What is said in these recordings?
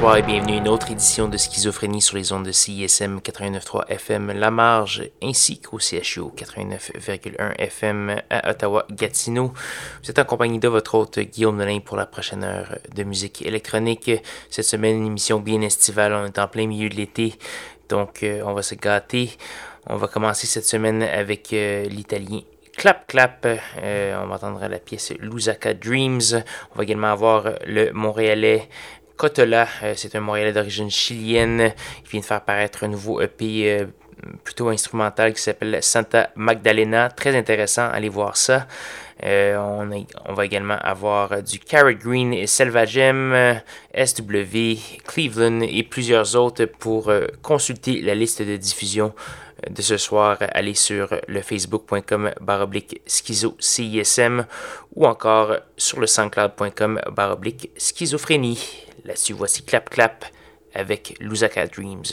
bonsoir et bienvenue à une autre édition de Schizophrénie sur les ondes de CISM 89.3 FM La Marge ainsi qu'au CHU 89.1 FM à Ottawa-Gatineau. Vous êtes en compagnie de votre hôte Guillaume Nolin pour la prochaine heure de musique électronique. Cette semaine, une émission bien estivale, on est en plein milieu de l'été, donc euh, on va se gâter. On va commencer cette semaine avec euh, l'italien Clap Clap. Euh, on va entendre la pièce Lusaka Dreams. On va également avoir le Montréalais Cotola, euh, c'est un Montréalais d'origine chilienne. Il vient de faire paraître un nouveau EP euh, plutôt instrumental qui s'appelle Santa Magdalena. Très intéressant, allez voir ça. Euh, on, va également avoir du Carrot Green et Selvagem, SW, Cleveland et plusieurs autres pour consulter la liste de diffusion de ce soir. Allez sur le facebook.com baroblique schizo CISM ou encore sur le soundcloud.com baroblique schizophrénie. Là-dessus, Clap Clap avec Lusaka Dreams.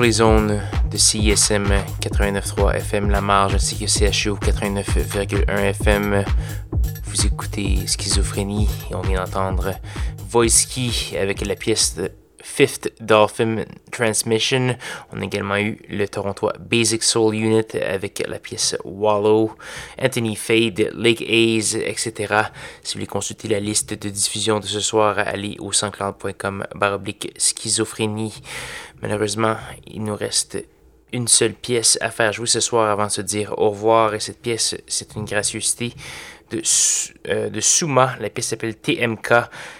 Sur les zones de CISM 89.3 FM La Marge ainsi que CHU 89.1 FM. Vous écoutez Schizophrénie et on vient d'entendre Voice avec la pièce de Fifth Dolphin Transmission. On a également eu le Torontois Basic Soul Unit avec la pièce Wallow, Anthony Fade, Lake Hayes, etc. Si vous voulez consulter la liste de diffusion de ce soir, allez au sanscloud.com baroblique schizophrénie. Malheureusement, il nous reste une seule pièce à faire jouer ce soir avant de se dire au revoir. Et cette pièce, c'est une gracieuseté de, euh, Suma. La pièce s'appelle TMK.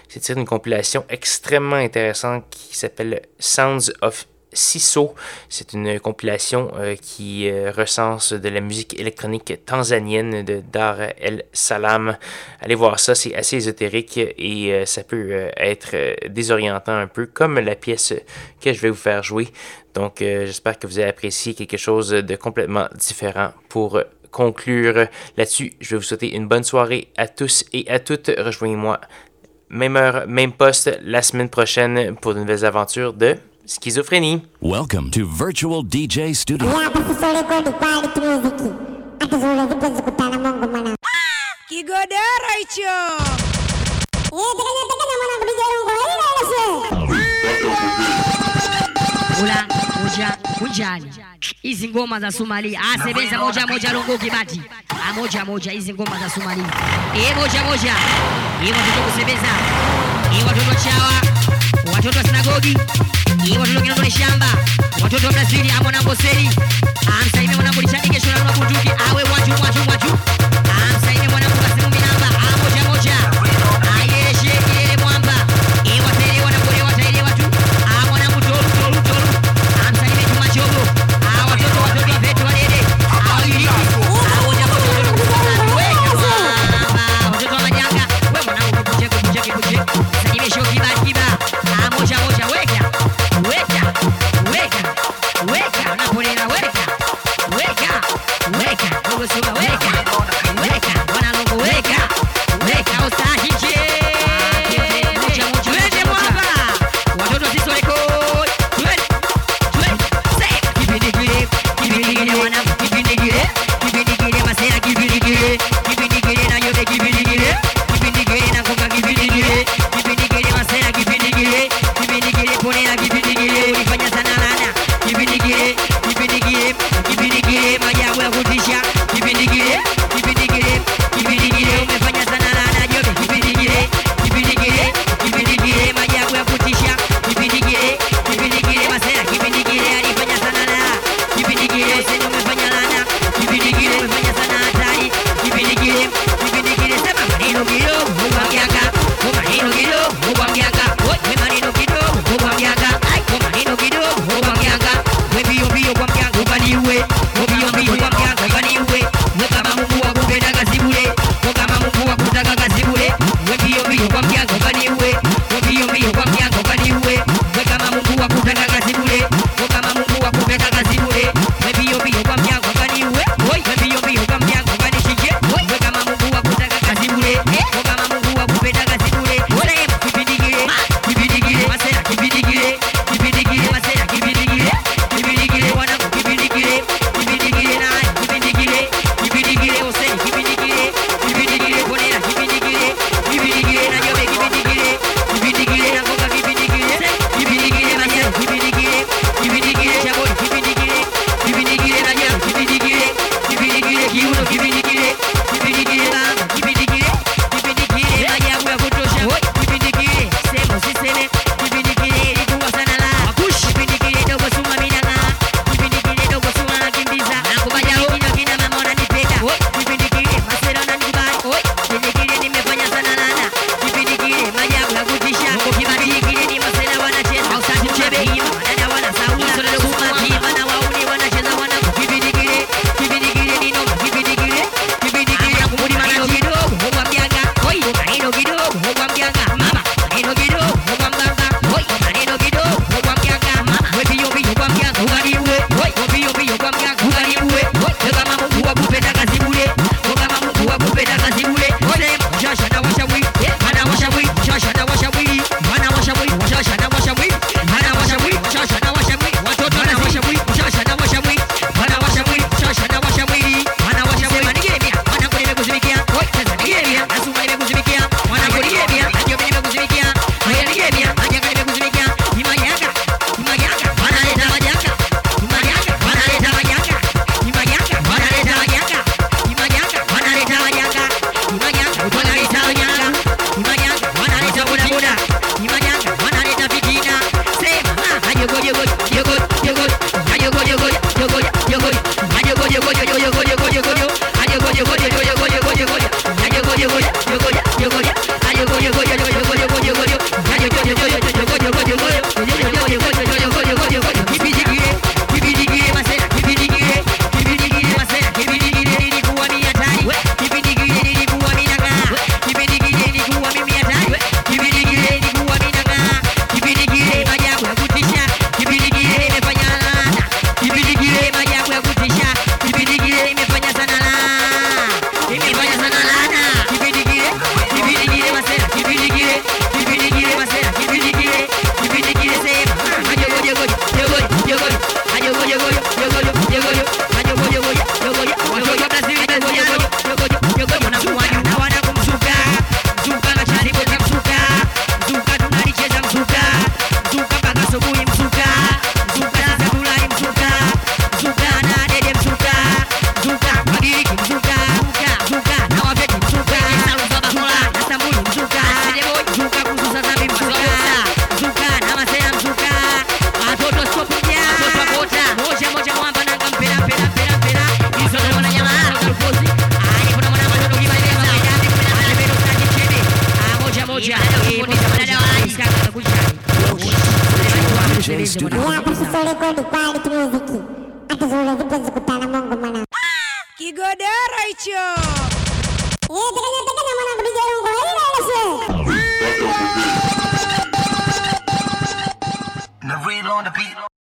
C'est une compilation extrêmement intéressante qui s'appelle Sounds of Siso. C'est une compilation euh, qui euh, recense de la musique électronique tanzanienne de Dar El Salam. Allez voir ça, c'est assez ésotérique et ça peut être désorientant un peu, comme la pièce que je vais vous faire jouer. Donc j'espère que vous avez apprécié quelque chose de complètement différent pour conclure là-dessus, je vais vous souhaiter une bonne soirée à tous et à toutes. Rejoignez-moi, même heure, même poste, la semaine prochaine pour de nouvelles aventures de schizophrénie. Welcome to Virtual DJ Studio. Hicho. moja kunjani, hizi ngoma za Somalia. Ah, Asebeza moja moja rongo kibati. A moja moja, hizi ngoma za Somali e eh, moja moja, hiyo watoto kusebeza, hii eh, watoto chawa, watoto wa sinagogi, hiyo watoto kinazo shamba, watoto wa Brazil, amo ah, na mboseli amsaime mwanamuri chanike shona na kutuki awe watu watu watu